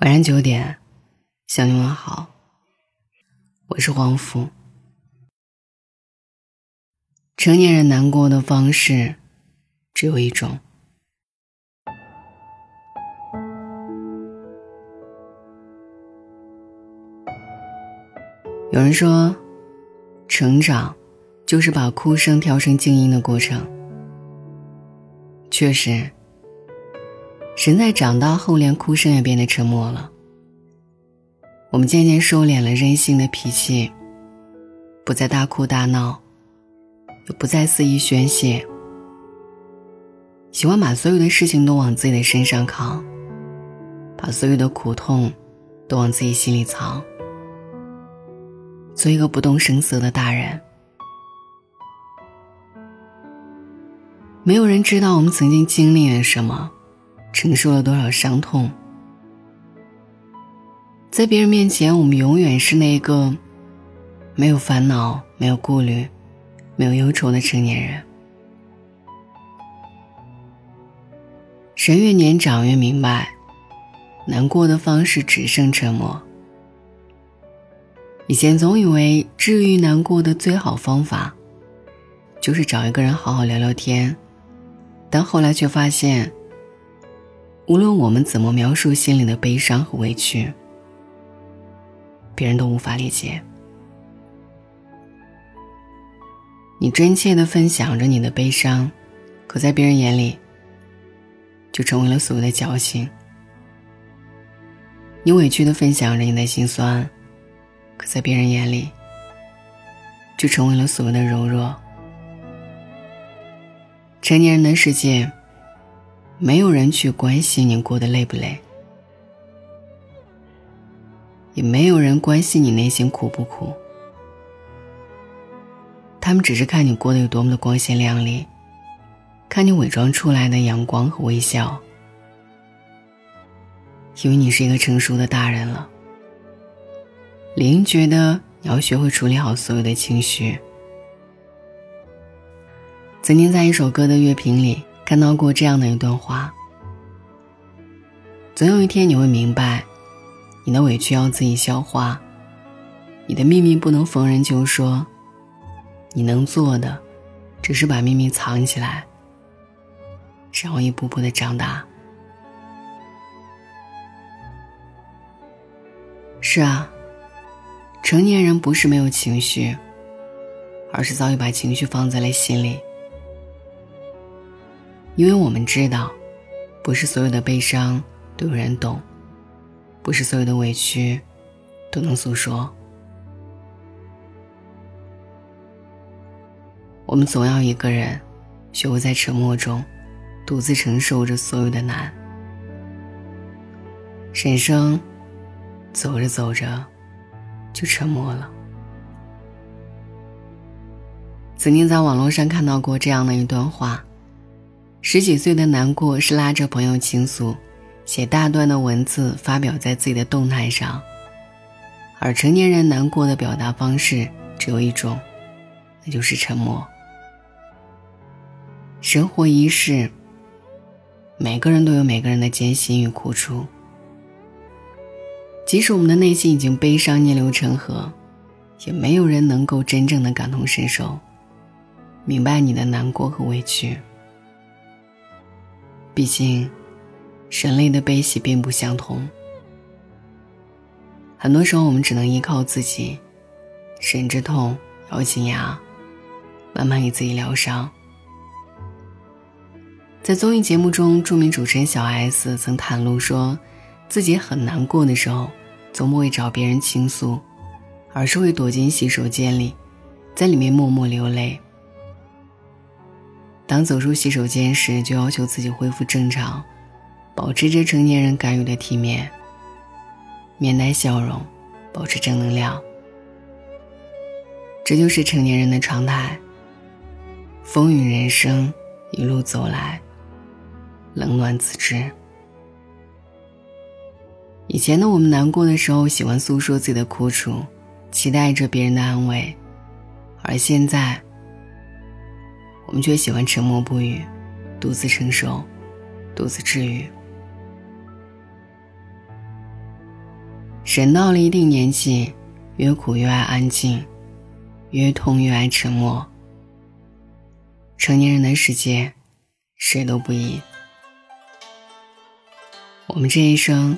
晚上九点，向你问好。我是黄福。成年人难过的方式只有一种。有人说，成长就是把哭声调成静音的过程。确实。人在长大后，连哭声也变得沉默了。我们渐渐收敛了任性的脾气，不再大哭大闹，也不再肆意宣泄。喜欢把所有的事情都往自己的身上扛，把所有的苦痛都往自己心里藏，做一个不动声色的大人。没有人知道我们曾经经历了什么。承受了多少伤痛，在别人面前，我们永远是那个没有烦恼、没有顾虑、没有忧愁的成年人。人越年长越明白，难过的方式只剩沉默。以前总以为治愈难过的最好方法，就是找一个人好好聊聊天，但后来却发现。无论我们怎么描述心里的悲伤和委屈，别人都无法理解。你真切的分享着你的悲伤，可在别人眼里，就成为了所谓的矫情。你委屈的分享着你的心酸，可在别人眼里，就成为了所谓的柔弱。成年人的世界。没有人去关心你过得累不累，也没有人关心你内心苦不苦。他们只是看你过得有多么的光鲜亮丽，看你伪装出来的阳光和微笑，因为你是一个成熟的大人了。理应觉得你要学会处理好所有的情绪。曾经在一首歌的乐评里。看到过这样的一段话：总有一天你会明白，你的委屈要自己消化，你的秘密不能逢人就说，你能做的，只是把秘密藏起来，然后一步步的长大。是啊，成年人不是没有情绪，而是早已把情绪放在了心里。因为我们知道，不是所有的悲伤都有人懂，不是所有的委屈都能诉说。我们总要一个人，学会在沉默中，独自承受着所有的难。人生，走着走着，就沉默了。曾经在网络上看到过这样的一段话。十几岁的难过是拉着朋友倾诉，写大段的文字发表在自己的动态上。而成年人难过的表达方式只有一种，那就是沉默。生活一世，每个人都有每个人的艰辛与苦楚。即使我们的内心已经悲伤逆流成河，也没有人能够真正的感同身受，明白你的难过和委屈。毕竟，人类的悲喜并不相同。很多时候，我们只能依靠自己，忍着痛，咬紧牙，慢慢给自己疗伤。在综艺节目中，著名主持人小 S 曾袒露说，自己很难过的时候，从不会找别人倾诉，而是会躲进洗手间里，在里面默默流泪。当走出洗手间时，就要求自己恢复正常，保持着成年人该有的体面，面带笑容，保持正能量。这就是成年人的常态。风雨人生，一路走来，冷暖自知。以前的我们难过的时候，喜欢诉说自己的苦楚，期待着别人的安慰，而现在。我们却喜欢沉默不语，独自承受，独自治愈。人到了一定年纪，越苦越爱安静，越痛越爱沉默。成年人的世界，谁都不易。我们这一生，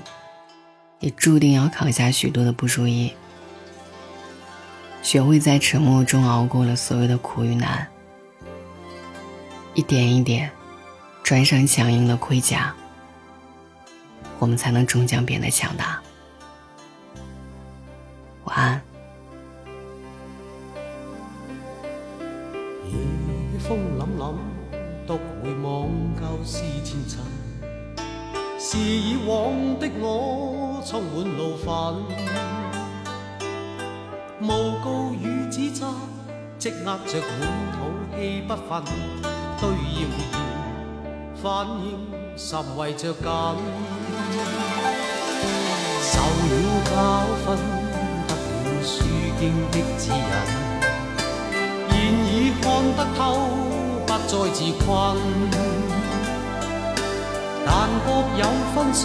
也注定要扛下许多的不如意。学会在沉默中熬过了所有的苦与难，一点一点，穿上强硬的盔甲，我们才能终将变得强大。晚安。夜风凛凛，独回望旧事前尘。是以往的我充满怒愤，诬告与指责积压着满肚气不愤，对谣言反应甚为着紧。受了教训，得了书经的指引，现已看得透，不再自困。但各有分数，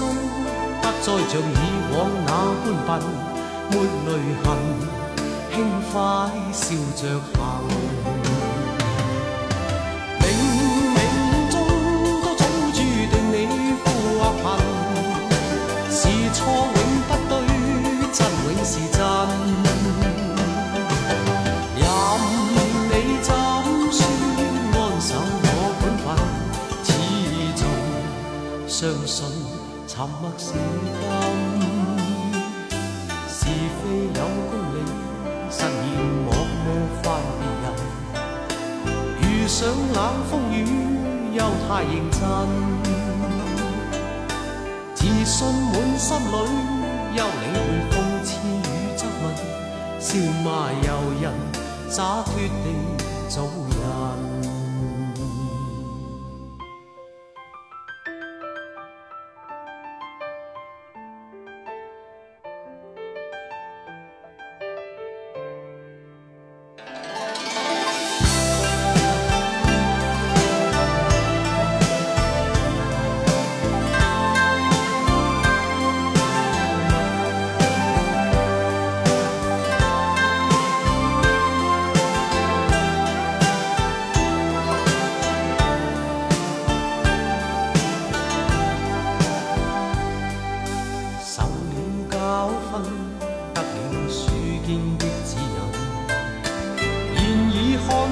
不再像以往那般笨，没泪痕，轻快笑着行。相信沉默是金，是非有公理，实现莫冒犯别人。遇上冷风雨，又太认真，自信满心里，休理会讽刺与质问，笑骂由人，洒脱地做人。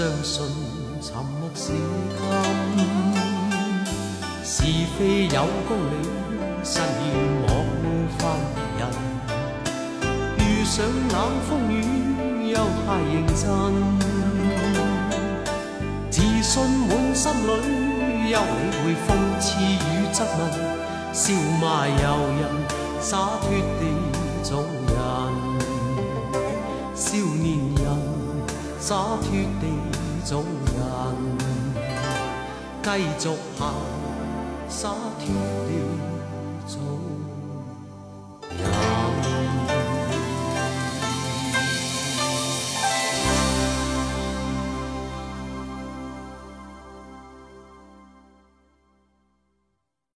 相信沉默是金，是非有公理，实现莫冒犯别人。遇上冷风雨，又太认真，自信满心里，休理会讽刺与质问，笑骂由人，洒脱地做洒脱地做人继续行洒脱地做人。